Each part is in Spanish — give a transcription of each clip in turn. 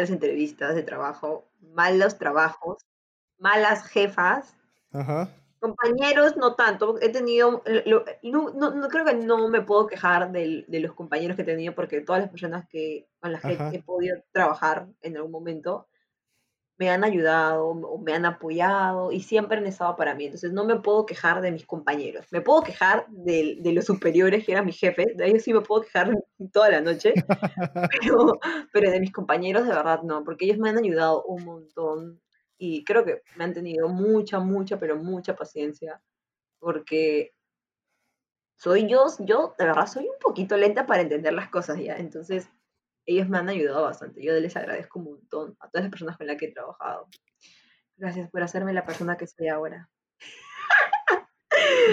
malas entrevistas de trabajo, malos trabajos, malas jefas. Ajá. Compañeros, no tanto. He tenido. lo- no, no- no creo que no me puedo quejar del- de, los compañeros que he tenido, porque todas las personas que, con las que he podido trabajar en algún momento me han ayudado o me han apoyado y siempre han estado para mí. Entonces no me puedo quejar de mis compañeros. Me puedo quejar de, de los superiores, que eran mis jefes. De ellos sí me puedo quejar toda la noche. Pero, pero de mis compañeros de verdad no, porque ellos me han ayudado un montón y creo que me han tenido mucha, mucha, pero mucha paciencia, porque soy yo, yo de verdad soy un poquito lenta para entender las cosas ya, entonces ellos me han ayudado bastante, yo les agradezco un montón a todas las personas con las que he trabajado. Gracias por hacerme la persona que soy ahora.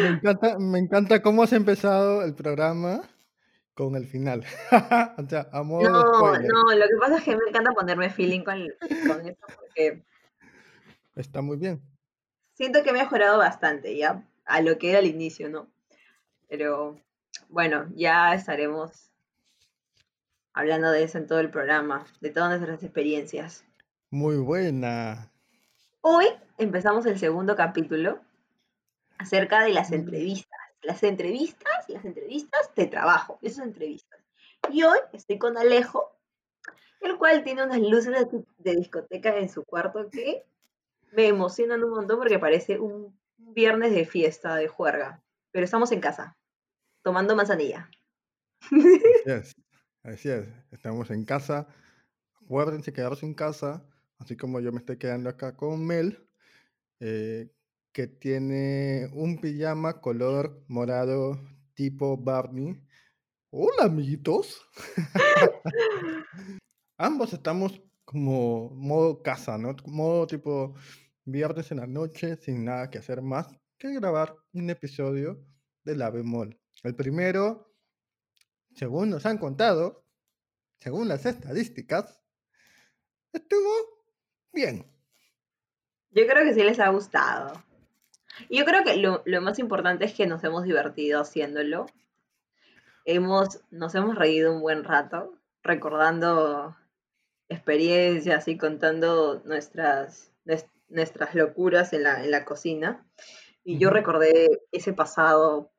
Me encanta, me encanta cómo has empezado el programa con el final. O sea, a modo No, no, lo que pasa es que me encanta ponerme feeling con, con esto porque Está muy bien. siento que he mejorado bastante ya a lo que era al inicio, ¿no? Pero bueno, ya estaremos hablando de eso en todo el programa, de todas nuestras experiencias. Muy buena. Hoy empezamos el segundo capítulo acerca de las Mm. entrevistas. Las entrevistas, las entrevistas de trabajo, esas entrevistas. Y hoy estoy con Alejo, el cual tiene unas luces de, de discoteca en su cuarto que me emocionan un montón porque parece un viernes de fiesta, de juerga. Pero estamos en casa, tomando manzanilla. Así es. Estamos en casa. Acuérdense quedarse en casa, así como yo me estoy quedando acá con Mel, eh, que tiene un pijama color morado tipo Barney. Hola, amiguitos. Ambos estamos como modo casa, ¿no? Modo tipo viernes en la noche, sin nada que hacer más que grabar un episodio de La Bemol. El primero, según nos han contado, según las estadísticas, estuvo bien. Yo creo que sí les ha gustado. Yo creo que lo, lo más importante es que nos hemos divertido haciéndolo. Hemos, nos hemos reído un buen rato, recordando experiencias y contando nuestras, nues- nuestras locuras en la, en la cocina. Y yo recordé ese pasado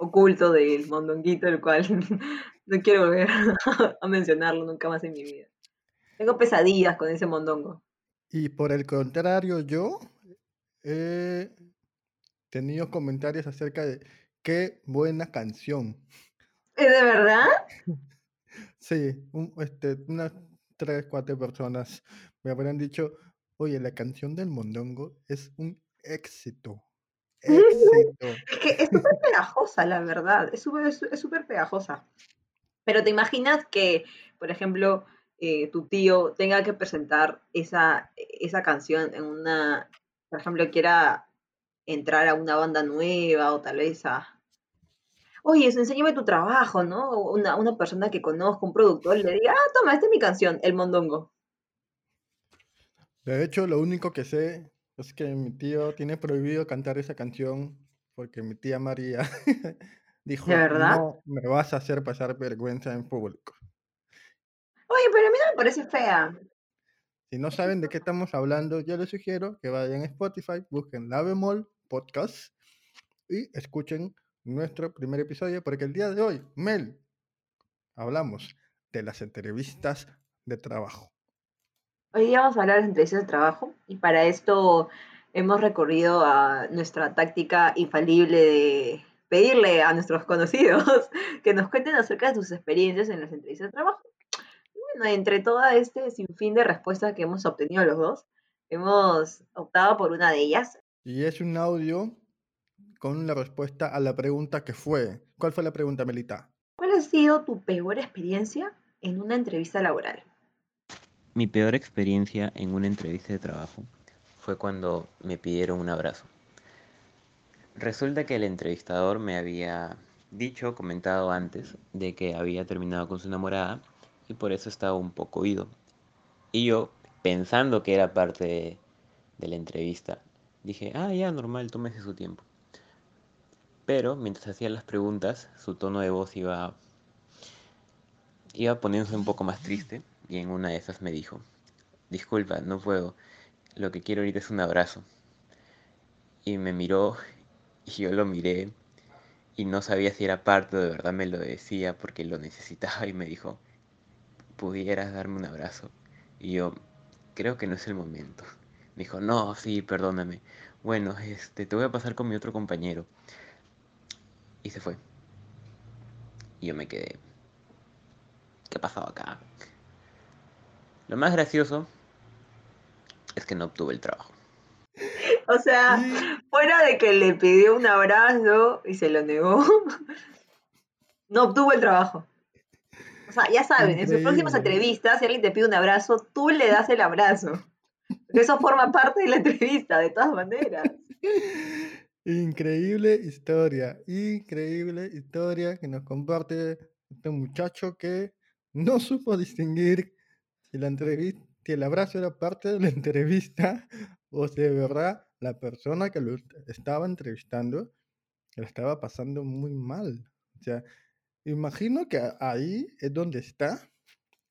oculto del mondonguito, el cual no quiero volver a mencionarlo nunca más en mi vida. Tengo pesadillas con ese mondongo. Y por el contrario, yo he tenido comentarios acerca de qué buena canción. ¿Es de verdad? Sí, un- este, unas tres, cuatro personas me habrán dicho, oye, la canción del Mondongo es un éxito. Éxito. Es que es súper pegajosa, la verdad. Es súper es súper pegajosa. Pero te imaginas que, por ejemplo, eh, tu tío tenga que presentar esa, esa canción en una, por ejemplo, quiera entrar a una banda nueva o tal vez a... Oye, enséñame tu trabajo, ¿no? Una, una persona que conozco, un productor, le diga, ah, toma, esta es mi canción, El Mondongo. De hecho, lo único que sé es que mi tío tiene prohibido cantar esa canción porque mi tía María dijo, ¿De verdad? no me vas a hacer pasar vergüenza en público. Oye, pero a mí no me parece fea. Si no saben de qué estamos hablando, yo les sugiero que vayan a Spotify, busquen La Bemol Podcast y escuchen nuestro primer episodio, porque el día de hoy, Mel, hablamos de las entrevistas de trabajo. Hoy día vamos a hablar de las entrevistas de trabajo y para esto hemos recurrido a nuestra táctica infalible de pedirle a nuestros conocidos que nos cuenten acerca de sus experiencias en las entrevistas de trabajo. Y bueno, entre todo este sinfín de respuestas que hemos obtenido los dos, hemos optado por una de ellas. Y es un audio con la respuesta a la pregunta que fue. ¿Cuál fue la pregunta, Melita? ¿Cuál ha sido tu peor experiencia en una entrevista laboral? Mi peor experiencia en una entrevista de trabajo fue cuando me pidieron un abrazo. Resulta que el entrevistador me había dicho, comentado antes, de que había terminado con su enamorada y por eso estaba un poco oído. Y yo, pensando que era parte de, de la entrevista, dije, ah, ya, normal, tómese su tiempo. Pero mientras hacía las preguntas, su tono de voz iba iba poniéndose un poco más triste y en una de esas me dijo, disculpa, no puedo, lo que quiero ahorita es un abrazo. Y me miró y yo lo miré y no sabía si era parte o de verdad me lo decía porque lo necesitaba y me dijo, pudieras darme un abrazo. Y yo, creo que no es el momento. Me dijo, no, sí, perdóname. Bueno, este, te voy a pasar con mi otro compañero. Y se fue. Y yo me quedé. ¿Qué ha pasado acá? Lo más gracioso es que no obtuve el trabajo. O sea, fuera de que le pidió un abrazo y se lo negó, no obtuvo el trabajo. O sea, ya saben, en sus próximas entrevistas, si alguien te pide un abrazo, tú le das el abrazo. Eso forma parte de la entrevista, de todas maneras. Increíble historia, increíble historia que nos comparte este muchacho que no supo distinguir si la el abrazo era parte de la entrevista o si de verdad la persona que lo estaba entrevistando lo estaba pasando muy mal. O sea, imagino que ahí es donde está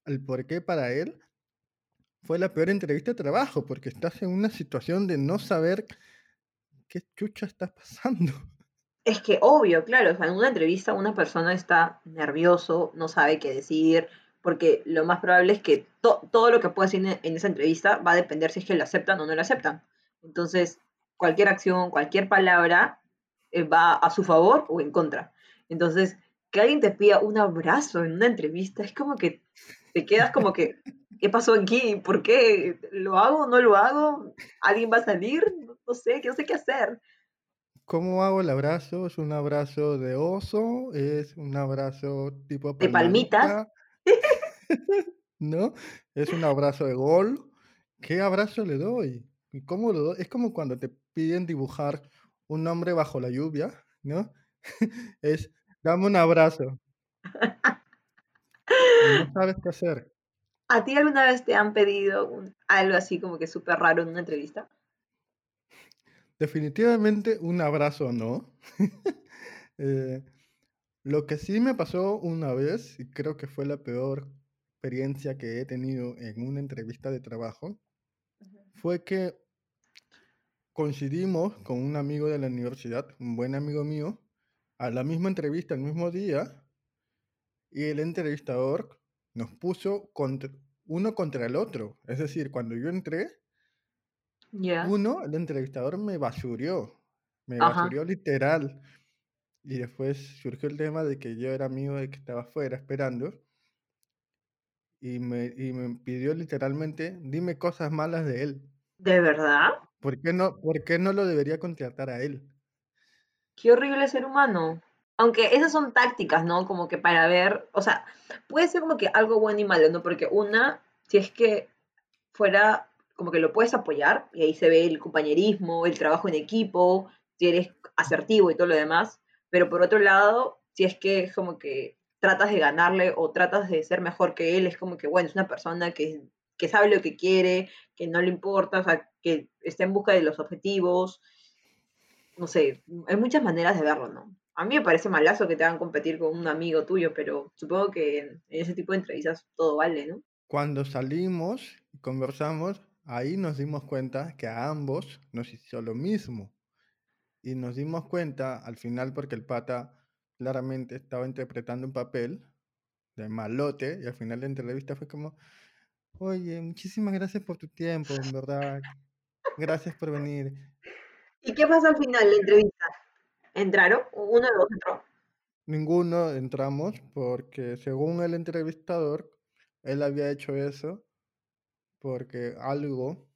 el porqué para él fue la peor entrevista de trabajo, porque estás en una situación de no saber qué chucha está pasando. Es que obvio, claro, en una entrevista una persona está nervioso, no sabe qué decir, porque lo más probable es que todo lo que pueda decir en, esa entrevista va a depender si es que lo aceptan o no lo aceptan. Entonces, cualquier acción, cualquier palabra eh, va a su favor o en contra. Entonces, que alguien te pida un abrazo en una entrevista es como que te quedas como que, ¿qué pasó aquí? ¿Por qué? ¿Lo hago? ¿No lo hago? ¿Alguien va a salir? No sé, no sé qué hacer. ¿Cómo hago el abrazo? ¿Es un abrazo de oso? ¿Es un abrazo tipo ¿De palmitas? ¿No? ¿Es un abrazo de gol? ¿Qué abrazo le doy? ¿Y cómo lo doy? Es como cuando te piden dibujar un hombre bajo la lluvia, ¿no? es, dame un abrazo. no sabes qué hacer. ¿A ti alguna vez te han pedido algo así como que súper raro en una entrevista? Definitivamente un abrazo no. Eh, lo que sí me pasó una vez, y creo que fue la peor experiencia que he tenido en una entrevista de trabajo, fue que coincidimos con un amigo de la universidad, un buen amigo mío, a la misma entrevista el mismo día, y el entrevistador nos puso contra, uno contra el otro. Es decir, cuando yo entré, uno, el entrevistador me basurió, me basurió literal. Y después surgió el tema de que yo era amigo de que estaba afuera esperando. Y me, y me pidió literalmente, dime cosas malas de él. ¿De verdad? ¿Por qué no, por qué no lo debería contratar a él? Qué horrible ser humano. Aunque esas son tácticas, ¿no? Como que para ver, o sea, puede ser como que algo bueno y malo, ¿no? Porque una, si es que fuera como que lo puedes apoyar, y ahí se ve el compañerismo, el trabajo en equipo, si eres asertivo y todo lo demás, pero por otro lado, si es que es como que tratas de ganarle o tratas de ser mejor que él, es como que, bueno, es una persona que, que sabe lo que quiere, que no le importa, o sea, que está en busca de los objetivos, no sé, hay muchas maneras de verlo, ¿no? A mí me parece malazo que te hagan competir con un amigo tuyo, pero supongo que en ese tipo de entrevistas todo vale, ¿no? Cuando salimos y conversamos, ahí nos dimos cuenta que a ambos nos hizo lo mismo. Y nos dimos cuenta al final porque el pata claramente estaba interpretando un papel de malote y al final de la entrevista fue como, oye, muchísimas gracias por tu tiempo, en verdad. Gracias por venir. ¿Y qué pasa al final de la entrevista? ¿Entraron? ¿Uno de los entró? Ninguno entramos porque según el entrevistador, él había hecho eso porque algo,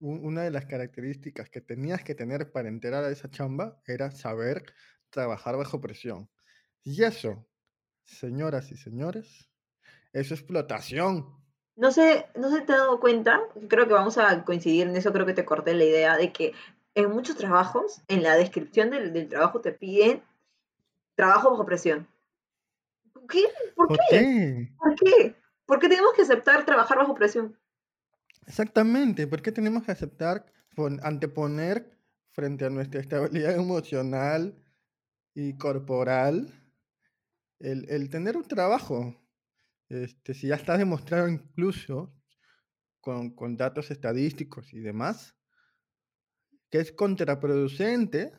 una de las características que tenías que tener para entrar a esa chamba era saber trabajar bajo presión. Y eso, señoras y señores, es explotación. No sé, no se te ha dado cuenta, creo que vamos a coincidir en eso, creo que te corté la idea de que en muchos trabajos, en la descripción del, trabajo te piden trabajo bajo presión. ¿Qué? ¿Por, qué? ¿Por qué? ¿Por qué tenemos que aceptar trabajar bajo presión? Exactamente, ¿por qué tenemos que aceptar anteponer frente a nuestra estabilidad emocional y corporal el, el tener un trabajo? este, si ya está demostrado incluso con, con datos estadísticos y demás, que es contraproducente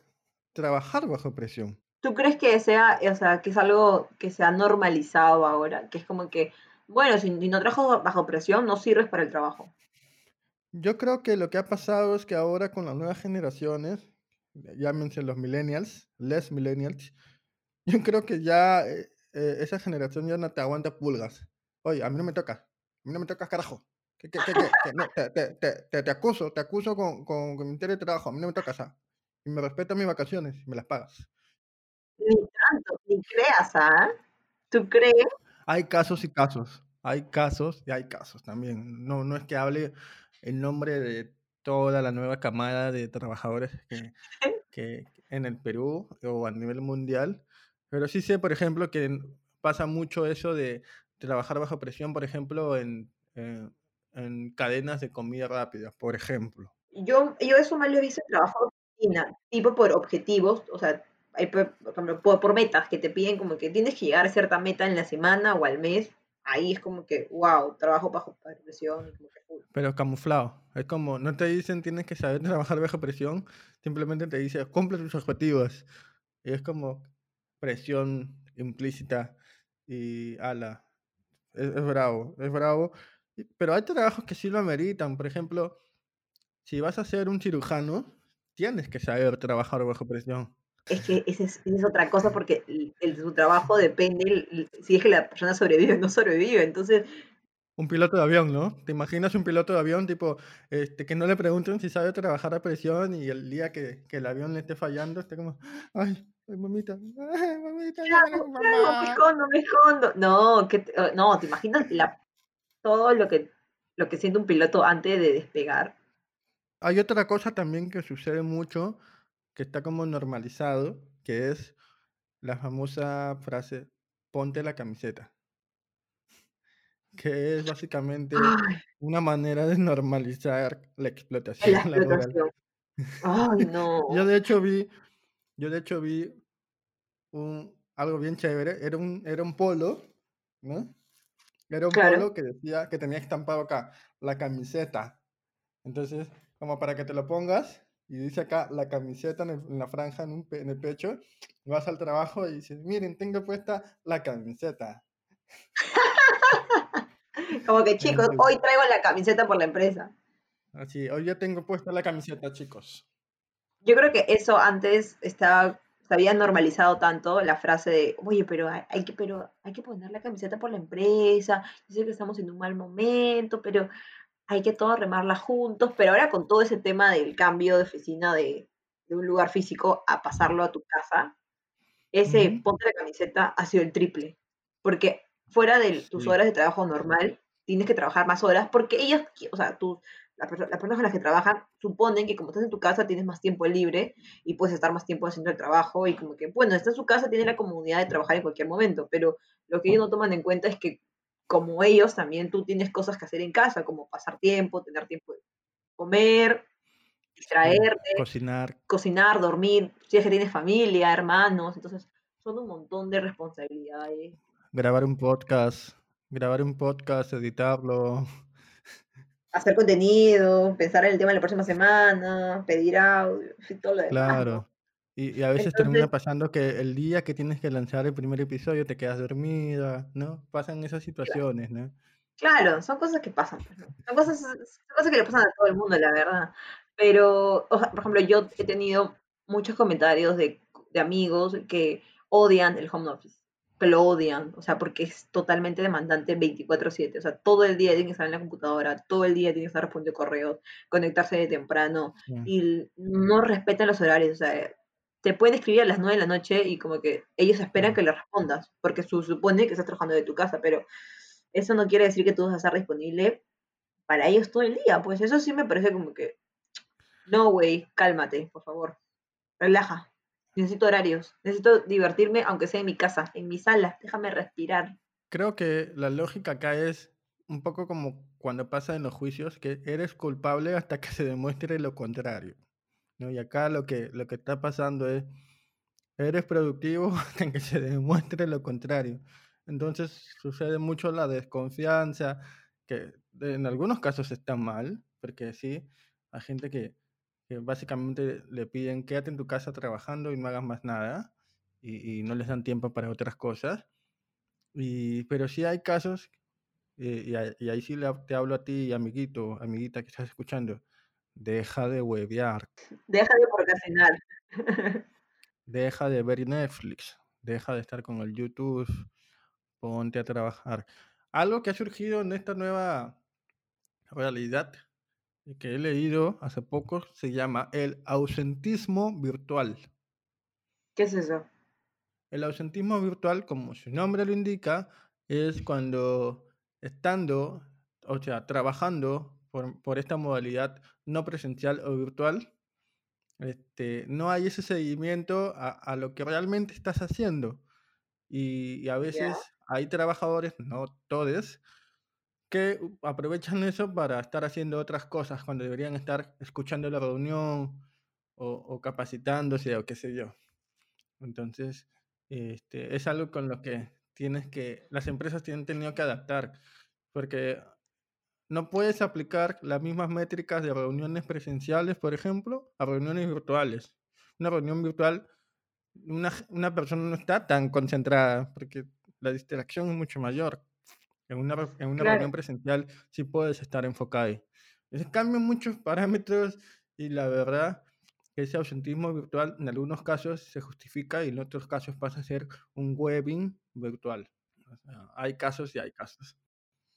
trabajar bajo presión. ¿Tú crees que sea, o sea, que es algo que se ha normalizado ahora? Que es como que, bueno, si, no trabajas bajo presión, no sirves para el trabajo. Yo creo que lo que ha pasado es que ahora con las nuevas generaciones, llámense los millennials, les millennials, yo creo que ya eh, eh, esa generación ya no te aguanta pulgas. Oye, a mí no me toca, a mí no me toca carajo. ¿Qué, qué, qué, no, te, te, te, te, acuso, te acuso con, con, con mi de trabajo, a mí no me toca, esa. Y me respetas mis vacaciones y me las pagas. Ni tanto, ni creas, ¿ah? ¿Tú crees? Hay casos y casos. Hay casos y hay casos también. No, no es que hable en nombre de toda la nueva camada de trabajadores que, que en el Perú o a nivel mundial, pero sí sé, por ejemplo, que pasa mucho eso de trabajar bajo presión, por ejemplo, en, en, en cadenas de comida rápida, por ejemplo. Yo, yo eso más lo he visto en trabajo tipo por objetivos, o sea, hay, por, por, metas que te piden como que tienes que llegar a cierta meta en la semana o al mes, ahí es como que, wow, trabajo bajo presión. Pero camuflado, es como, no te dicen tienes que saber trabajar bajo presión, simplemente te dicen cumple tus objetivos. Y es como presión implícita y ala, es, es bravo, es bravo. Pero hay trabajos que sí lo ameritan, por ejemplo, si vas a ser un cirujano, tienes que saber trabajar bajo presión. Es que esa es, otra cosa porque el, su trabajo depende si es que la persona sobrevive o no sobrevive. Entonces. Un piloto de avión, ¿no? ¿Te imaginas un piloto de avión tipo este, que no le pregunten si sabe trabajar a presión y el día que, que el avión le esté fallando esté como, ay, ay mamita, ay, mamita, ya, me escondo, me escondo. No, que, oh, no, ¿te imaginas la, todo lo que, lo que siente un piloto antes de despegar? Hay otra cosa también que sucede mucho, que está como normalizado, que es la famosa frase, ponte la camiseta. Que es básicamente una manera de normalizar la explotación La explotación. Ay, no. Yo de hecho vi, yo de hecho vi un, algo bien chévere, era un, era un polo, ¿no? Era un polo que decía, que tenía estampado acá, la camiseta. Entonces, como para que te lo pongas, y dice acá la camiseta en, la franja, en, el pecho, vas al trabajo y dices, miren, tengo puesta la camiseta. como que chicos, hoy traigo la camiseta por la empresa. Así, hoy ya tengo puesta la camiseta, chicos. Yo creo que eso antes estaba, se había normalizado tanto la frase de, oye, pero hay, que, pero hay que poner la camiseta por la empresa, yo sé que estamos en un mal momento, pero hay que todo remarla juntos, pero ahora con todo ese tema del cambio de oficina de, un lugar físico a pasarlo a tu casa, ese ponte la camiseta ha sido el triple, porque fuera de tus horas de trabajo normal, tienes que trabajar más horas, porque ellos, o sea, tú, las personas con las que trabajan suponen que como estás en tu casa tienes más tiempo libre y puedes estar más tiempo haciendo el trabajo y como que, bueno, está en su casa, tiene la comodidad de trabajar en cualquier momento, pero lo que ellos no toman en cuenta es que como ellos, también tú tienes cosas que hacer en casa, como pasar tiempo, tener tiempo de comer, distraerte, cocinar, cocinar, dormir, si es que tienes familia, hermanos, entonces son un montón de responsabilidades. Grabar un podcast, grabar un podcast, editarlo. Hacer contenido, pensar en el tema de la próxima semana, pedir audio, todo lo demás. Claro. Y, a veces termina pasando que el día que tienes que lanzar el primer episodio te quedas dormida, ¿no? Pasan esas situaciones, ¿no? Claro, son cosas que pasan. Pues, son, cosas, cosas que le pasan a todo el mundo, la verdad. Pero, por ejemplo, yo he tenido muchos comentarios de, de amigos que odian el home office, que lo odian, o sea, porque es totalmente demandante 24/7, o sea, todo el día tiene que estar en la computadora, todo el día tiene que estar respondiendo correos, conectarse de temprano, y no respetan los horarios, o sea, te pueden escribir a las 9 de la noche y como que ellos esperan que le respondas, porque su, supone que estás trabajando de tu casa, pero eso no quiere decir que tú vas a estar disponible para ellos todo el día. Pues eso sí me parece como que, no, güey, cálmate, por favor. Relaja. Necesito horarios. Necesito divertirme, aunque sea en mi casa, en mi sala. Déjame respirar. Creo que la lógica acá es un poco como cuando pasa en los juicios, que eres culpable hasta que se demuestre lo contrario. ¿No? Y acá lo que, lo que está pasando es, eres productivo hasta que se demuestre lo contrario. Entonces sucede mucho la desconfianza, que en algunos casos está mal, porque sí, hay gente que, que básicamente le piden quédate en tu casa trabajando y no hagas más nada, y, y no les dan tiempo para otras cosas. Y, pero sí hay casos, eh, y, y ahí sí le te hablo a ti, amiguito, amiguita que estás escuchando, deja de huevear, Deja de procrastinar. deja de ver Netflix, deja de estar con el YouTube, ponte a trabajar. Algo que ha surgido en esta nueva realidad que he leído hace poco se llama el ausentismo virtual. ¿Qué es eso? El ausentismo virtual, como su nombre lo indica, es cuando estando, o sea, trabajando por, por esta modalidad no presencial o virtual, este, no hay ese seguimiento a, a lo que realmente estás haciendo. Y, y a veces hay trabajadores, no todos, que aprovechan eso para estar haciendo otras cosas cuando deberían estar escuchando la reunión o, o capacitándose o qué sé yo. Entonces, este, es algo con lo que tienes que, las empresas tienen tenido que adaptar, porque no puedes aplicar las mismas métricas de reuniones presenciales, por ejemplo, a reuniones virtuales. Una reunión virtual, una, una persona no está tan concentrada, porque la distracción es mucho mayor. En una, en una Claro. reunión presencial sí puedes estar enfocado ahí. Entonces cambian muchos parámetros y la verdad que ese ausentismo virtual en algunos casos se justifica y en otros casos pasa a ser un webbing virtual. O sea, hay casos y hay casos.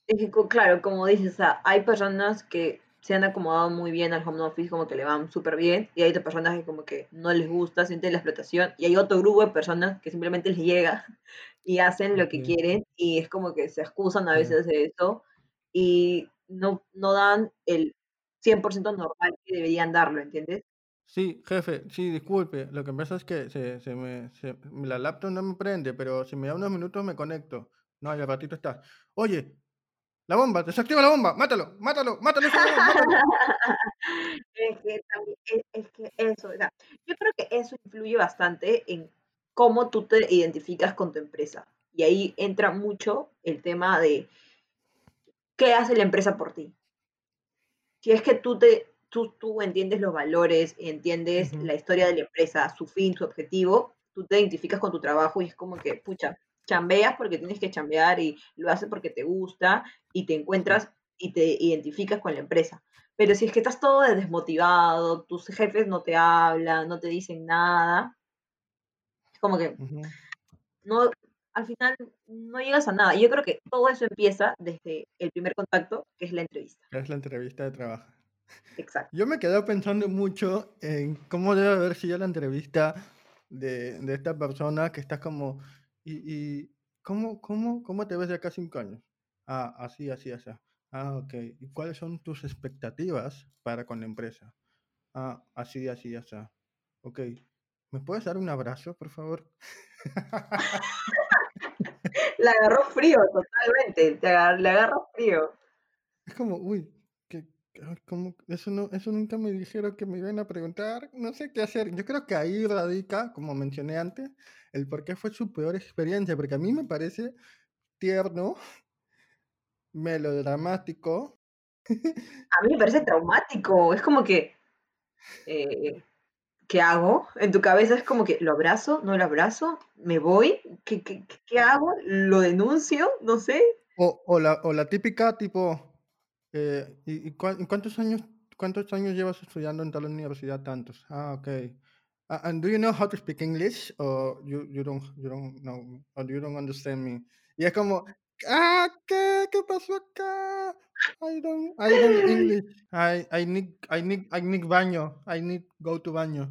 Es que, claro, como dices, o sea, hay personas que se han acomodado muy bien al home office, como que le van súper bien, y hay otras personas que como que no les gusta, sienten la explotación, y hay otro grupo de personas que simplemente les llega y hacen lo que quieren, y es como que se excusan a veces de eso, y no, no dan el 100% normal que deberían darlo, ¿entiendes? Sí, jefe, sí, disculpe. Lo que pasa es que se, se me, se- la laptop no me prende, pero si me da unos minutos me conecto. No, y al ratito está. Oye, la bomba, desactiva la bomba, mátalo, mátalo, mátalo. Es que, también, es, es que eso, o sea, yo creo que eso influye bastante en cómo tú te identificas con tu empresa. Y ahí entra mucho el tema de qué hace la empresa por ti. Si es que tú, te, tú, tú entiendes los valores, entiendes la historia de la empresa, su fin, su objetivo, tú te identificas con tu trabajo y es como que, pucha, chambeas porque tienes que chambear y lo haces porque te gusta y te encuentras y te identificas con la empresa. Pero si es que estás todo desmotivado, tus jefes no te hablan, no te dicen nada, es como que no, al final no llegas a nada. Y yo creo que todo eso empieza desde el primer contacto, que es la entrevista. Es la entrevista de trabajo. Exacto. Yo me quedé pensando mucho en cómo debe haber sido la entrevista de, de esta persona que estás como, y, y ¿cómo, cómo, ¿cómo te ves de acá a cinco años? Ah, así, así, así. Ah, ok. ¿Y cuáles son tus expectativas para con la empresa? Ah, así, así, así. Ok. ¿Me puedes dar un abrazo, por favor? La agarró frío, totalmente. Te agar- le agarró frío. Es como, uy, que, ay, ¿cómo? Eso, no, eso nunca me dijeron que me iban a preguntar, no sé qué hacer. Yo creo que ahí radica, como mencioné antes, el por qué fue su peor experiencia, porque a mí me parece tierno, melodramático. A mí me parece traumático. Es como que, eh, ¿qué hago? En tu cabeza es como que, ¿lo abrazo? ¿No lo abrazo? ¿Me voy? ¿Qué, qué, qué- hago? ¿Lo denuncio? No sé. O, o, la, o la típica tipo, eh, ¿y, y cuán- y cuántos años cuántos años llevas estudiando en tal universidad? Tantos. Ah, ok. Ah, and do you know how to speak English? Or you, you don't you don't know or you don't understand me? Y es como, ah, ¿qué? ¿Qué pasó acá? I don't I don't English. I, I need I need I need baño. I need go to baño.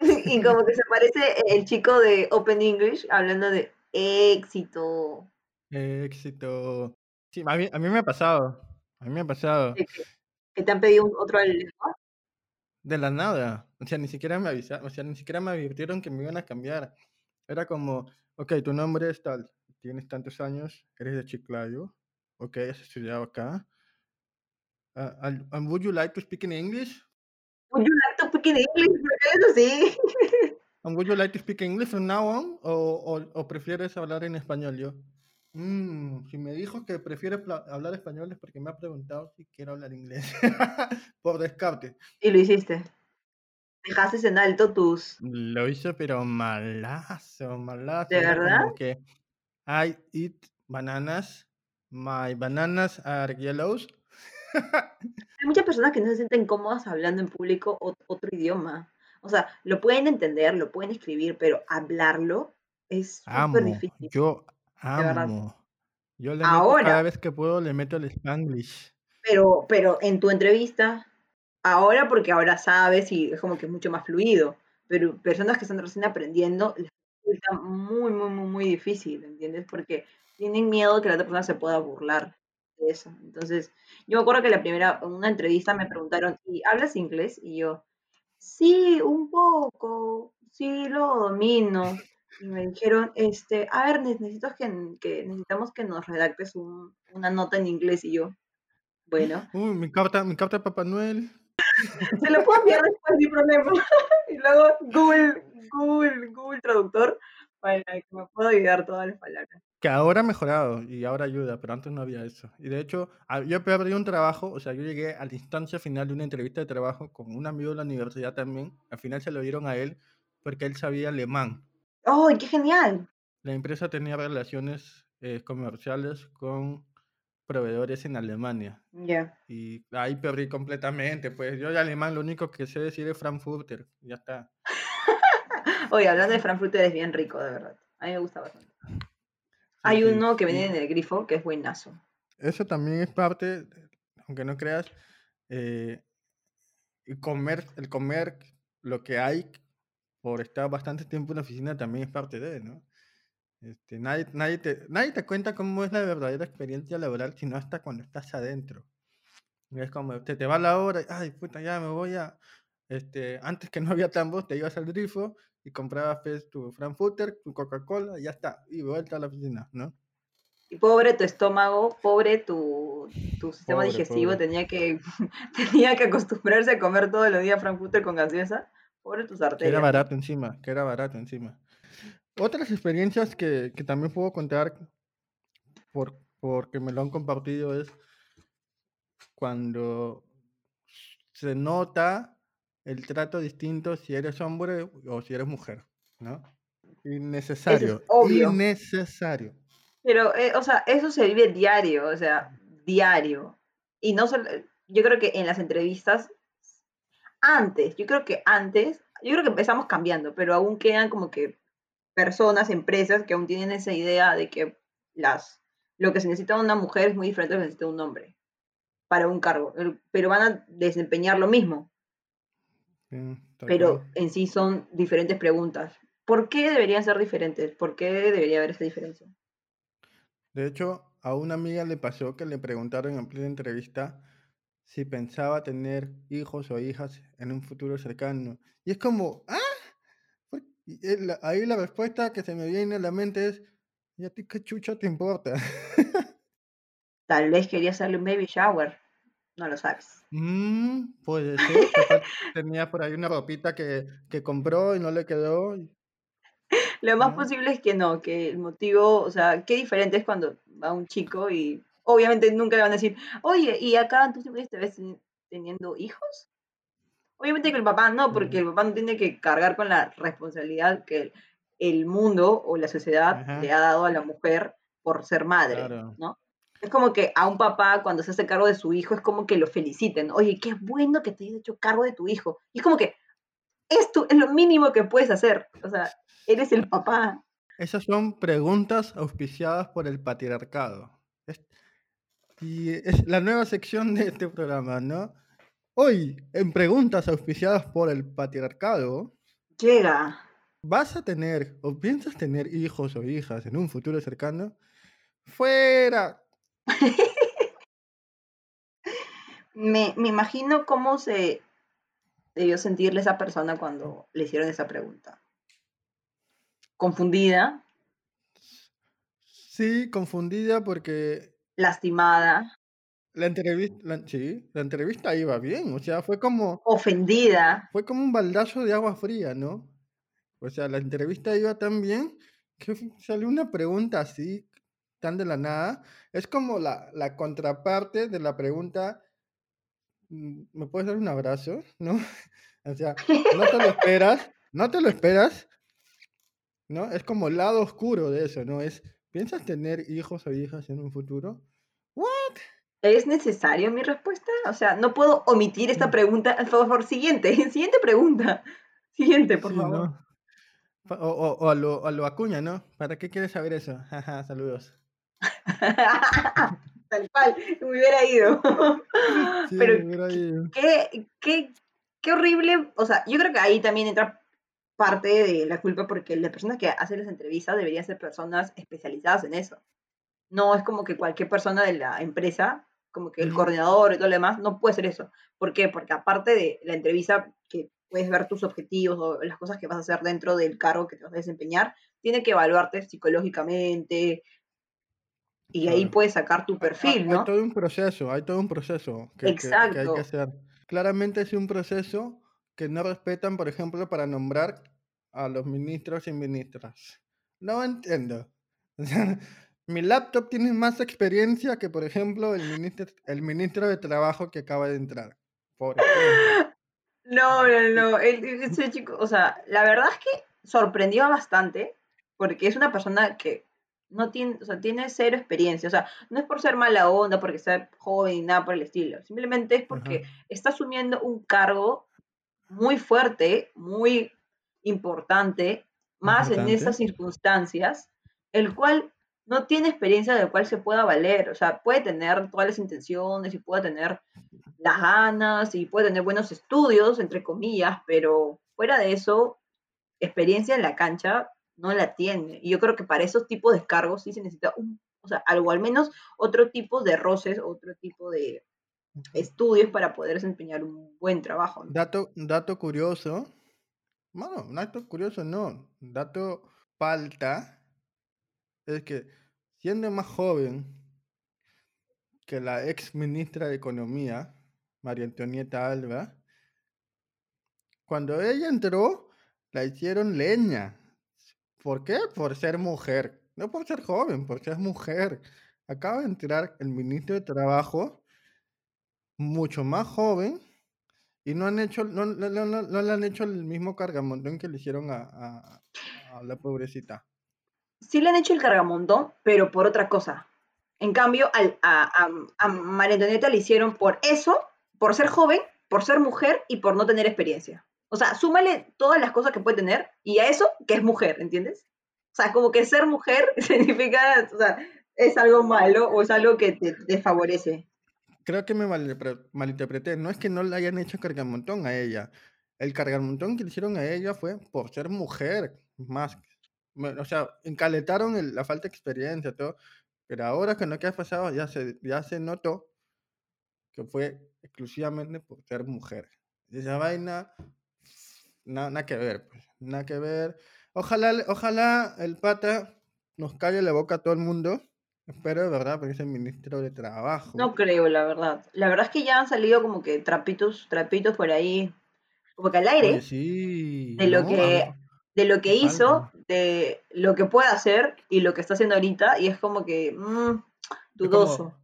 Y como que se parece el chico de Open English hablando de éxito. Éxito. Sí, a mí, a mí me ha pasado. A mí me ha pasado. que, te han pedido otro lenguaje. De la nada. O sea, ni siquiera me avisaron, o sea, ni siquiera me advirtieron que me iban a cambiar. Era como, ok, tu nombre es tal, tienes tantos años, eres de Chiclayo, ok, has estudiado acá. Ah, and, and would you like to speak in English? Would you like to speak in English? ¿Por qué así? And would you like to speak English from now on? O, o, o prefieres hablar en español yo? Mm, si me dijo que prefiere hablar español es porque me ha preguntado si quiero hablar inglés. Por descarte. Y lo hiciste. Dejaste en alto tus... Lo hice, pero malazo, malazo. ¿De verdad? como que I eat bananas. My bananas are yellows. Hay muchas personas que no se sienten cómodas hablando en público ot- otro idioma. O sea, lo pueden entender, lo pueden escribir, pero hablarlo es súper difícil, yo amo. Yo le meto cada Ahora, vez que puedo, le meto el Spanglish. pero, pero en tu entrevista, ahora porque ahora sabes y es como que es mucho más fluido, pero personas que están recién aprendiendo les resulta muy, muy, muy, muy difícil, ¿entiendes? Porque tienen miedo que la otra persona se pueda burlar de eso. Entonces, yo me acuerdo que la primera, en una entrevista me preguntaron, ¿y hablas inglés? Y yo, sí, un poco, sí lo domino. Y me dijeron, este, a ver, ne- necesito que, que- necesitamos que nos redactes un- una nota en inglés. Y yo, bueno, Uy, mi carta, mi carta de Papá Noel. Se lo puedo enviar después sin problema. y luego Google, Google, Google Traductor para que me pueda ayudar todas las palabras. Que ahora ha mejorado y ahora ayuda, pero antes no había eso. Y de hecho, a- yo perdí un trabajo, o sea, yo llegué a la instancia final de una entrevista de trabajo con un amigo de la universidad también. Al final se lo dieron a él porque él sabía alemán. ¡Oh, qué genial! La empresa tenía relaciones eh, comerciales con proveedores en Alemania. Ya. Y ahí perdí completamente. Pues yo de alemán lo único que sé decir es Frankfurter. Ya está. Oye, hablando de Frankfurter es bien rico, de verdad. A mí me gusta bastante. Sí, Hay sí. uno que Y vende en el grifo que es buenazo. eso también es parte, aunque no creas, eh, el comer, el comer lo que hay por estar bastante tiempo en la oficina también es parte de, ¿no? Este, nadie, nadie, te, nadie te cuenta cómo es la verdadera experiencia laboral, sino hasta cuando estás adentro. Es como, te, te va la hora, y, ay, puta, ya me voy a... Este, antes que no había tambos, te ibas al grifo y comprabas pues, tu Frankfurter, tu Coca-Cola, y ya está, y vuelta a la oficina, ¿no? Y pobre tu estómago, pobre tu, tu sistema Pobre, digestivo, pobre. tenía que, tenía que acostumbrarse a comer todos los días Frankfurter con gaseosa. Pobre tus Que era arterias. barato encima, que era barato encima. Otras experiencias que, que también puedo contar por, porque me lo han compartido es cuando se nota el trato distinto si eres hombre o si eres mujer, ¿no? Innecesario, obvio. innecesario. Pero, eh, o sea, eso se vive diario, o sea, diario. Y no solo, yo creo que en las entrevistas, antes, yo creo que antes, yo creo que empezamos cambiando, pero aún quedan como que personas, empresas que aún tienen esa idea de que las, lo que se necesita una mujer es muy diferente a lo que necesita un hombre para un cargo, pero van a desempeñar lo mismo, pero en sí son diferentes preguntas. ¿Por qué deberían ser diferentes? ¿Por qué debería haber esa diferencia? De hecho, a una amiga le pasó que le preguntaron en plena entrevista si pensaba tener hijos o hijas en un futuro cercano. Y es como, ¿ah? ¿Por- y el- ahí la respuesta que se me viene a la mente es, ¿y a ti qué chucha te importa? Tal vez quería hacerle un baby shower, no lo sabes. Mm, puede ser, capaz tenía por ahí una ropita que, que compró y no le quedó. Lo más ¿no? posible es que no, que el motivo, o sea, qué diferente es cuando va un chico y obviamente nunca le van a decir, oye, ¿y acá tú ves teni- teniendo hijos? Obviamente que el papá no, porque el papá no tiene que cargar con la responsabilidad que el, mundo o la sociedad Ajá. le ha dado a la mujer por ser madre, Claro. ¿no? Es como que a un papá cuando se hace cargo de su hijo es como que lo feliciten, oye, qué bueno que te hayas hecho cargo de tu hijo. Y es como que esto es lo mínimo que puedes hacer, o sea, eres el papá. Esas son preguntas auspiciadas por el patriarcado. Y es la nueva sección de este programa, ¿no? Hoy, en preguntas auspiciadas por el patriarcado, Llega. ¿vas a tener o piensas tener hijos o hijas en un futuro cercano? ¡Fuera! Me, me imagino cómo se debió sentirle esa persona cuando le hicieron esa pregunta. Confundida, Sí, confundida porque lastimada, la entrevista, la- sí, la entrevista iba bien, o sea, fue como, ofendida. fue como un baldazo de agua fría, ¿no? O sea, la entrevista iba tan bien que salió una pregunta así tan de la nada. Es como la, la contraparte de la pregunta, mm, ¿me puedes dar un abrazo? ¿No? O sea, no te lo esperas, no te lo esperas, ¿no? Es como el lado oscuro de eso, ¿no? Es, ¿piensas tener hijos o hijas en un futuro? ¿What? ¿Es necesario mi respuesta? O sea, no puedo omitir esta Mm. pregunta. Por favor, siguiente, siguiente pregunta. Siguiente, por Sí, favor. O, o- o a, lo, a lo Acuña, ¿no? ¿Para qué quieres saber eso? Saludos. Tal cual, me hubiera ido. Sí, Pero qué, qué, qué horrible. O sea, yo creo que ahí también entra parte de la culpa porque las personas que hacen las entrevistas deberían ser personas especializadas en eso. No es como que cualquier persona de la empresa, como que el coordinador y todo lo demás, no puede ser eso. ¿Por qué? Porque aparte de la entrevista, que puedes ver tus objetivos o las cosas que vas a hacer dentro del cargo que te vas a desempeñar, tiene que evaluarte psicológicamente y ahí puedes sacar tu Hay- perfil, Hay ¿no? todo un proceso, hay todo un proceso que, que- que hay que Exacto. hacer. Claramente es un proceso que no respetan, por ejemplo, para nombrar a los ministros y ministras. No entiendo. Mi laptop tiene más experiencia que, por ejemplo, el ministro, el ministro de Trabajo que acaba de entrar. Ejemplo. No, no, Y- no. ese chico, o sea, la verdad es que sorprendió bastante porque es una persona que no tiene, o sea, tiene cero experiencia. O sea, no es por ser mala onda, porque sea joven ni nada por el estilo. Simplemente es porque Ajá, está asumiendo un cargo muy fuerte, muy importante, más en importante. esas circunstancias, el cual no tiene experiencia del cual se pueda valer. O sea, puede tener todas las intenciones y puede tener las ganas y puede tener buenos estudios, entre comillas, pero fuera de eso, experiencia en la cancha no la tiene. Y yo creo que para esos tipos de cargos sí se necesita un, o sea, algo al menos otro tipo de roces, otro tipo de estudios para poder desempeñar un buen trabajo, ¿no? Dato, dato curioso. Bueno, dato curioso no. Dato falta es que siendo más joven que la ex ministra de Economía, María Antonieta Alba, cuando ella entró, la hicieron leña. ¿Por qué? Por ser mujer. No por ser joven, por ser mujer. Acaba de entrar el ministro de Trabajo, mucho más joven, y no han hecho, no, no- no- no- le han hecho el mismo cargamontón que le hicieron a- a la pobrecita. Sí le han hecho el cargamontón, pero por otra cosa. En cambio, al- a, a, a María Antonieta le hicieron por eso, por ser joven, por ser mujer y por no tener experiencia. O sea, súmale todas las cosas que puede tener y a eso que es mujer, ¿entiendes? O sea, como que ser mujer significa, o sea, es algo malo o es algo que te desfavorece. Creo que me malinterpre- malinterpreté. No es que no le hayan hecho cargamontón a ella. El cargamontón que le hicieron a ella fue por ser mujer, más. O sea, encaletaron el- la falta de experiencia, todo. Pero ahora con lo que ha pasado ya se, ya se notó que fue exclusivamente por ser mujer. Y esa vaina, na- nada que ver, pues. Nada que ver. Ojalá, ojalá el pata nos calle la boca a todo el mundo. Espero de verdad, porque es el ministro de Trabajo. No creo, la verdad. La verdad es que ya han salido como que trapitos, trapitos por ahí, como que al aire, sí, de lo ¿no? que, de lo que hizo, de lo que puede hacer y lo que está haciendo ahorita, y es como que mm, Es dudoso. como,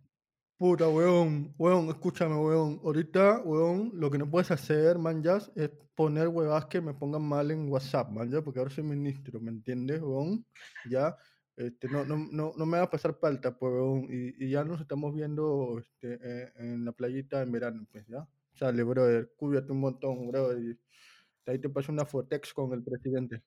puta, weón, weón, escúchame, weón. Ahorita, weón, lo que no puedes hacer, man, ya, es poner huevas que me pongan mal en WhatsApp, man, ya, porque ahora soy ministro, ¿me entiendes, weón? Ya, este, no, no, no, no me va a pasar falta, pues, weón. Y, y ya nos estamos viendo este, eh, en la playita en verano, pues, ¿ya? Sale, brother, cúbiate un montón, brother. Y ahí te paso una fotex con el presidente.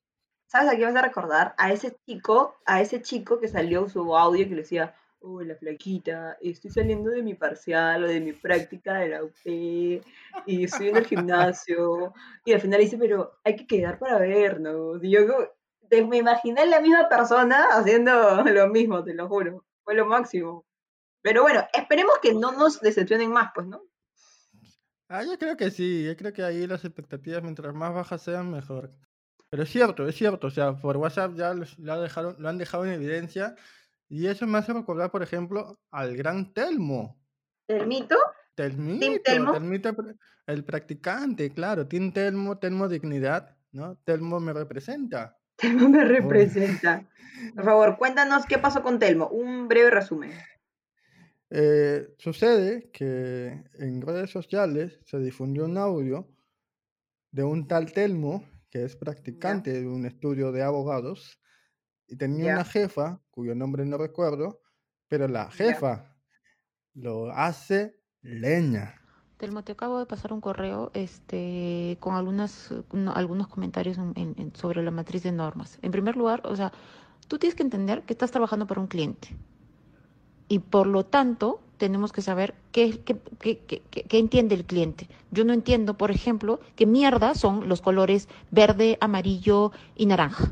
¿Sabes a qué vas a recordar? A ese chico, a ese chico que salió su audio que le decía, hola flaquita, estoy saliendo de mi parcial o de mi práctica de la UP y estoy en el gimnasio. Y al final dice, pero hay que quedar para vernos. Y yo me imaginé la misma persona haciendo lo mismo, te lo juro. Fue lo máximo. Pero bueno, esperemos que no nos decepcionen más, pues, ¿no? Ah, yo creo que sí, yo creo que ahí las expectativas mientras más bajas sean, mejor. Pero es cierto, es cierto, o sea, por WhatsApp ya los- lo, dejaron, lo han dejado en evidencia y eso me hace recordar, por ejemplo, al gran Telmo. El mito, Team Telmito, Telmo. Telmito, el practicante, claro, Team Telmo, Telmo Dignidad, ¿no? Telmo me representa. Telmo me representa. Por favor, cuéntanos qué pasó con Telmo. Un breve resumen. Eh, sucede que en redes sociales se difundió un audio de un tal Telmo, que es practicante de un estudio de abogados, y tenía una Ya, jefa, cuyo nombre no recuerdo, pero la jefa lo hace leña. Telmo, te acabo de pasar un correo este, con algunas, no, algunos comentarios en- en- en- sobre la matriz de normas. En primer lugar, o sea, tú tienes que entender que estás trabajando para un cliente y por lo tanto tenemos que saber qué, qué, qué- qué- entiende el cliente. Yo no entiendo, por ejemplo, qué mierda son los colores verde, amarillo y naranja.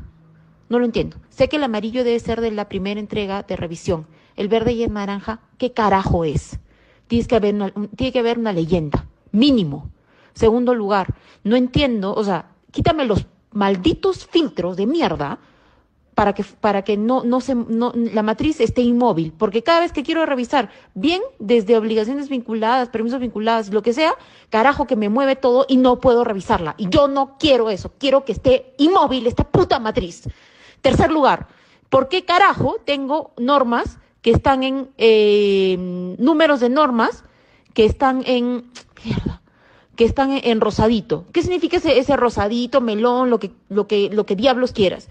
No lo entiendo. Sé que el amarillo debe ser de la primera entrega de revisión. El verde y el naranja, ¿qué carajo es? Tienes que haber una- un- tiene que haber una leyenda, mínimo. Segundo lugar, no entiendo, o sea, quítame los malditos filtros de mierda para que, para que no, no se, no, la matriz esté inmóvil, porque cada vez que quiero revisar, bien desde obligaciones vinculadas, permisos vinculados, lo que sea, carajo que me mueve todo y no puedo revisarla. Y yo no quiero eso, quiero que esté inmóvil esta puta matriz. Tercer lugar, ¿por qué carajo tengo normas que están en eh, números de normas que están en mierda, que están en, en rosadito? ¿Qué significa ese, ese rosadito, melón, lo que, lo que, lo que diablos quieras?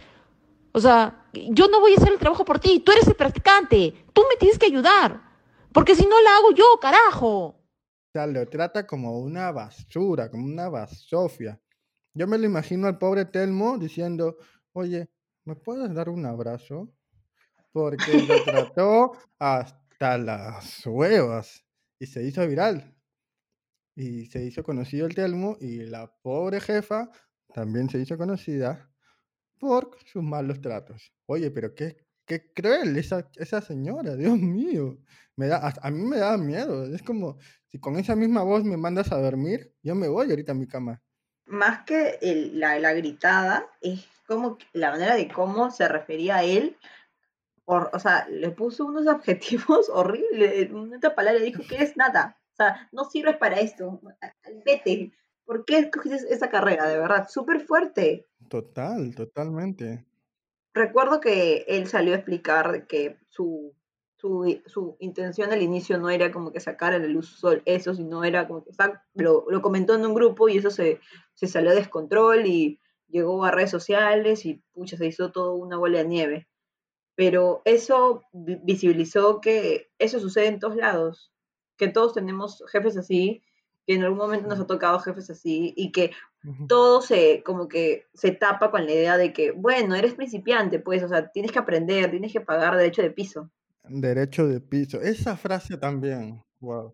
O sea, yo no voy a hacer el trabajo por ti, tú eres el practicante, tú me tienes que ayudar, porque si no la hago yo, carajo. O sea, lo trata como una basura, como una basofia. Yo me lo imagino al pobre Telmo diciendo, oye, ¿me puedes dar un abrazo? Porque lo trató hasta las huevas y se hizo viral. Y se hizo conocido el Telmo y la pobre jefa también se hizo conocida por sus malos tratos. Oye, pero qué, qué cruel esa, esa señora, Dios mío. Me da, a, a mí me da miedo. Es como si con esa misma voz me mandas a dormir, yo me voy ahorita a mi cama. Más que la, la gritada, es como la manera de cómo se refería a él. Por, o sea, le puso unos adjetivos horribles. En otra palabra le dijo que es nada. O sea, no sirves para esto. Vete. ¿Por qué escogiste esa carrera? De verdad, súper fuerte. Total, totalmente. Recuerdo que él salió a explicar que su, su, su intención al inicio no era como que sacar a la luz sol eso, sino era como que lo, lo comentó en un grupo y eso se, se salió de descontrol y llegó a redes sociales y pucha, se hizo todo una bola de nieve. Pero eso vi- visibilizó que eso sucede en todos lados, que todos tenemos jefes así, que en algún momento nos ha tocado jefes así y que todo se como que se tapa con la idea de que, bueno, eres principiante, pues, o sea, tienes que aprender, tienes que pagar derecho de piso. Derecho de piso. Esa frase también, wow.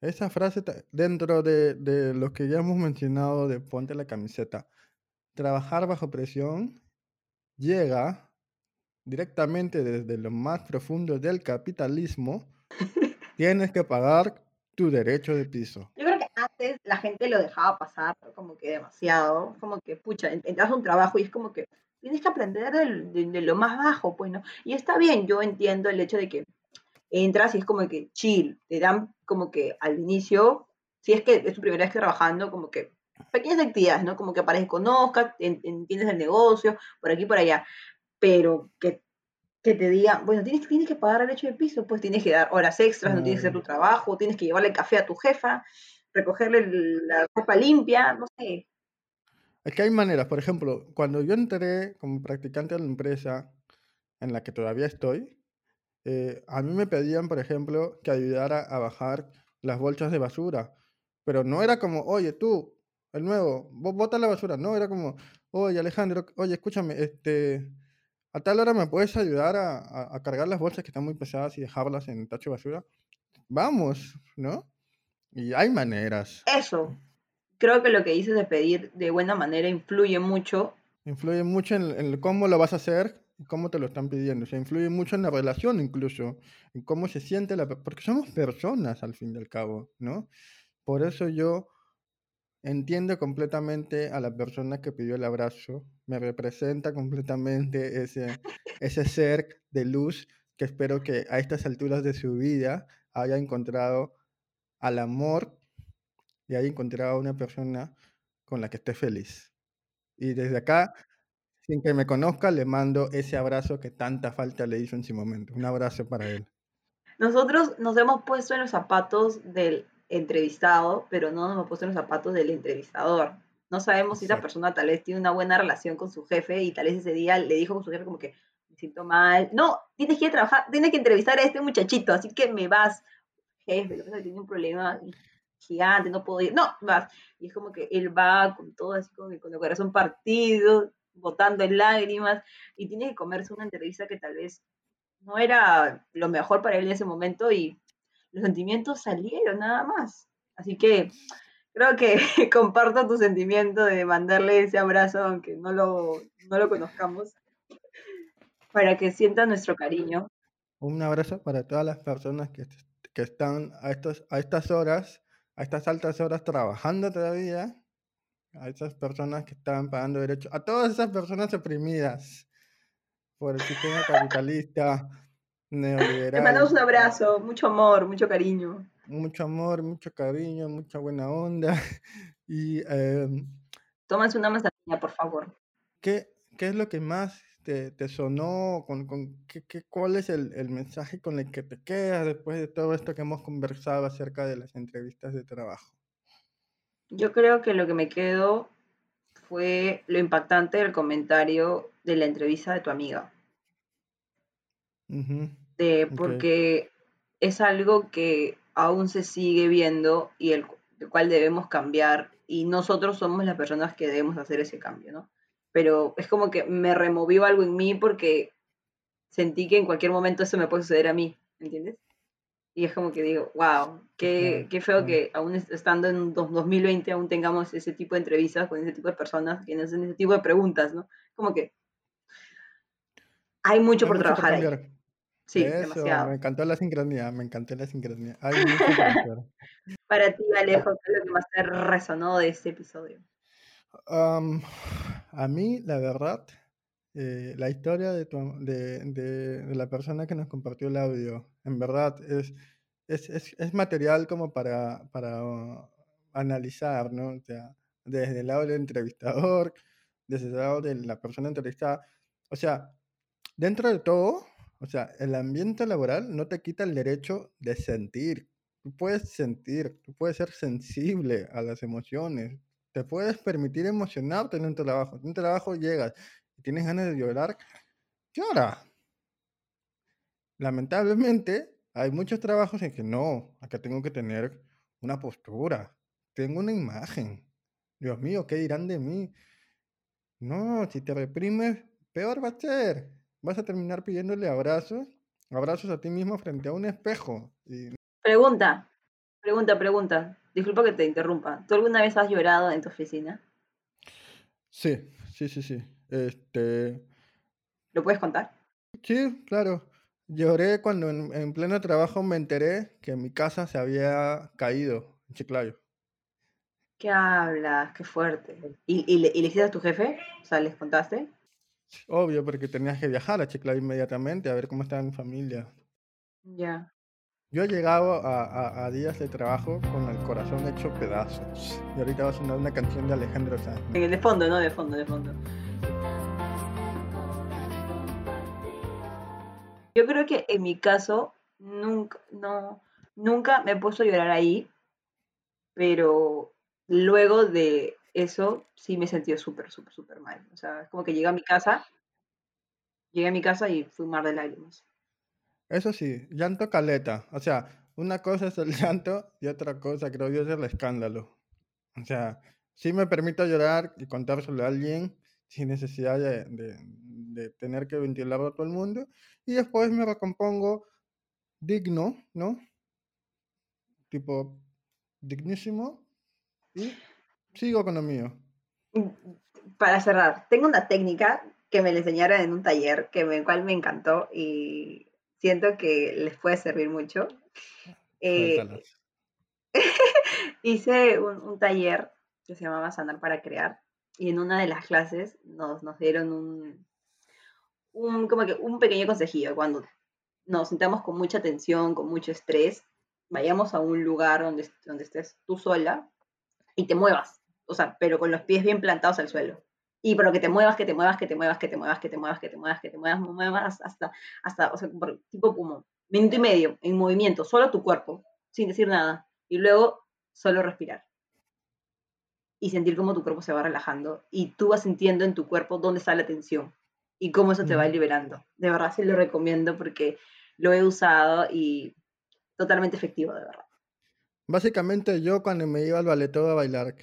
Esa frase dentro de, de lo que ya hemos mencionado de ponte la camiseta. Trabajar bajo presión llega directamente desde lo más profundo del capitalismo. Tienes que pagar tu derecho de piso. Yo creo que antes la gente lo dejaba pasar como que demasiado, como que, pucha, en- entras a un trabajo y es como que tienes que aprender de, lo más bajo, pues, ¿no? Y está bien, yo entiendo el hecho de que entras y es como que chill, te dan como que al inicio, si es que es tu primera vez que trabajando, como que pequeñas actividades, ¿no? Como que que conozcas, en- entiendes el negocio, por aquí, por allá, pero que, que te digan, bueno, tienes, tienes que pagar derecho de piso, pues tienes que dar horas extras, no tienes que hacer tu Ay. trabajo, tienes que llevarle café a tu jefa, recogerle el- la ropa limpia, no sé. Es que hay maneras, por ejemplo, cuando yo entré como practicante a la empresa en la que todavía estoy, eh, a mí me pedían, por ejemplo, que ayudara a bajar las bolsas de basura, pero no era como, oye, tú, el nuevo, vos bota la basura, no, era como, oye, Alejandro, oye, escúchame, este, a tal hora me puedes ayudar a, a- a cargar las bolsas que están muy pesadas y dejarlas en el tacho de basura. Vamos, ¿no? Y hay maneras. Eso, creo que lo que dices de pedir de buena manera influye mucho. Influye mucho en, en cómo lo vas a hacer y cómo te lo están pidiendo. O sea, influye mucho en la relación incluso, en cómo se siente la... Porque somos personas al fin y al cabo, ¿no? Por eso yo entiendo completamente a la persona que pidió el abrazo. Me representa completamente ese, ese ser de luz que espero que a estas alturas de su vida haya encontrado al amor y haya encontrado una persona con la que esté feliz. Y desde acá sin que me conozca, le mando ese abrazo que tanta falta le hizo en su momento. Un abrazo para él. Nosotros nos hemos puesto en los zapatos del entrevistado, pero no nos hemos puesto en los zapatos del entrevistador. No sabemos si esa persona tal vez tiene una buena relación con su jefe y tal vez ese día le dijo con su jefe como que me siento mal. No, tienes que ir a trabajar, tienes que entrevistar a este muchachito, así que me vas, jefe, lo que pasa es que tiene un problema gigante, no puedo ir. No, vas. Y es como que él va con todo así, como que con el corazón partido, botando en lágrimas, y tiene que comerse una entrevista que tal vez no era lo mejor para él en ese momento y los sentimientos salieron nada más. Así que creo que comparto tu sentimiento de mandarle ese abrazo, aunque no lo, no lo conozcamos, para que sienta nuestro cariño. Un abrazo para todas las personas que, que están a, estos, a estas horas, a estas altas horas trabajando todavía, a esas personas que están pagando derechos, a todas esas personas oprimidas por el sistema capitalista Te mandamos un abrazo, mucho amor, mucho cariño. Mucho amor, mucho cariño, mucha buena onda. Y eh, una manzanilla, por favor. ¿qué, ¿qué es lo que más te, te sonó? Con, con, ¿qué, qué, ¿Cuál es el, el mensaje con el que te quedas después de todo esto que hemos conversado acerca de las entrevistas de trabajo? Yo creo que lo que me quedo fue lo impactante del comentario de la entrevista de tu amiga. De, porque es algo que aún se sigue viendo y el, el cual debemos cambiar y nosotros somos las personas que debemos hacer ese cambio, ¿no? Pero es como que me removió algo en mí porque sentí que en cualquier momento eso me puede suceder a mí, ¿entiendes? Y es como que digo, wow, qué, qué feo que aún est- estando en dos- 2020 aún tengamos ese tipo de entrevistas con ese tipo de personas que hacen ese tipo de preguntas, ¿no? Como que hay mucho Hay por mucho por trabajar ahí. Sí, Eso, demasiado. me encantó la sincronía, me encantó la sincronía. Hacer. Para ti, Alejo, ¿qué es lo que más te resonó de este episodio? Am, a mí, la verdad, eh, la historia de, tu de, de- de la persona que nos compartió el audio, en verdad, es, es, es, es material como para, para uh, analizar, ¿no? O sea, desde el lado del entrevistador, desde el lado de la persona entrevistada. O sea, dentro de todo, o sea, el ambiente laboral no te quita el derecho de sentir. Tú puedes sentir, tú puedes ser sensible a las emociones, te puedes permitir emocionarte en un trabajo. En un trabajo llegas y tienes ganas de llorar, llora. Lamentablemente, hay muchos trabajos en que no, acá tengo que tener una postura, tengo una imagen. Dios mío, ¿qué dirán de mí? No, si te reprimes, peor va a ser. Vas a terminar pidiéndole abrazos, abrazos a ti mismo frente a un espejo. Y Pregunta, pregunta, pregunta. Disculpa que te interrumpa. ¿Tú alguna vez has llorado en tu oficina? sí, sí, sí, sí. Este, ¿Lo puedes contar? sí, claro. Lloré cuando en, en pleno trabajo me enteré que mi casa se había caído en Chiclayo. ¿Qué hablas? Qué fuerte. ¿Y, y le, y le hiciste a tu jefe? O sea, ¿les contaste? Obvio, porque tenías que viajar a Chiclayo inmediatamente a ver cómo estaba mi familia. Ya. Yo he llegado a, a- a días de trabajo con el corazón hecho pedazos. Y ahorita va a sonar una canción de Alejandro Sanz. de fondo, ¿no? De fondo, de fondo. Yo creo que en mi caso nunca, no, nunca me he puesto a llorar ahí, pero luego de eso sí me he sentido súper, súper, súper mal. O sea, es como que llegué a mi casa, llegué a mi casa y fui un mar de lágrimas. Eso sí, llanto caleta. O sea, una cosa es el llanto y otra cosa creo yo es el escándalo. O sea, sí me permito llorar y contárselo a alguien sin necesidad de, de- tener que ventilarlo a todo el mundo. Y después me recompongo digno, ¿no? Tipo, dignísimo. Sigo con lo mío. Para cerrar, tengo una técnica que me la enseñaron en un taller, que me, cual me encantó y siento que les puede servir mucho. Eh, hice un, un taller que se llamaba Sanar para Crear y en una de las clases nos, nos dieron un, un, como que un pequeño consejillo. Cuando nos sintamos con mucha tensión, con mucho estrés, vayamos a un lugar donde, donde estés tú sola y te muevas, o sea, pero con los pies bien plantados al suelo. Y por lo que te muevas, que te muevas, que te muevas, que te muevas, que te muevas, que te muevas, que te muevas, muevas hasta, hasta, o sea, tipo como minuto y medio en movimiento, solo tu cuerpo, sin decir nada. Y luego solo respirar. Y sentir cómo tu cuerpo se va relajando. Y tú vas sintiendo en tu cuerpo dónde está la tensión. Y cómo eso te va liberando. De verdad, sí lo recomiendo porque lo he usado y totalmente efectivo, de verdad. Básicamente yo cuando me iba al ballet a bailar.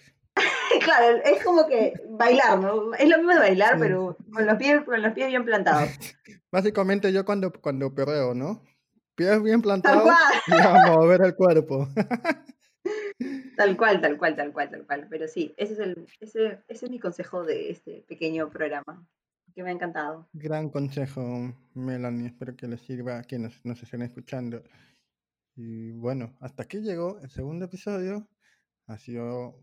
Claro, es como que bailar, ¿no? Es lo mismo de bailar, pero con los, pies, con los pies bien plantados. Básicamente yo cuando, cuando perreo, ¿no? Pies bien plantados y a mover el cuerpo. Tal cual, tal cual, tal cual, tal cual. Pero sí, ese es, el, ese, ese es mi consejo de este pequeño programa, que me ha encantado. Gran consejo, Melanie. Espero que les sirva a quienes nos estén escuchando. Y bueno, hasta aquí llegó el segundo episodio. Ha sido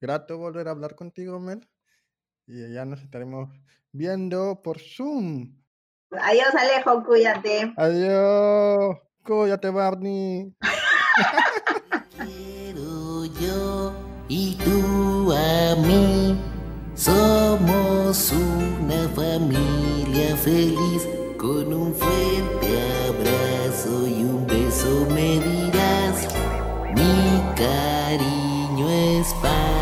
grato volver a hablar contigo, Mel. Y ya nos estaremos viendo por Zoom. Adiós, Alejo, cuídate. Adiós, cuídate, Barney. Quiero yo y tú a mí. Somos una familia feliz con un fuerte abrazo y un beso me dirás. Mi cariño es para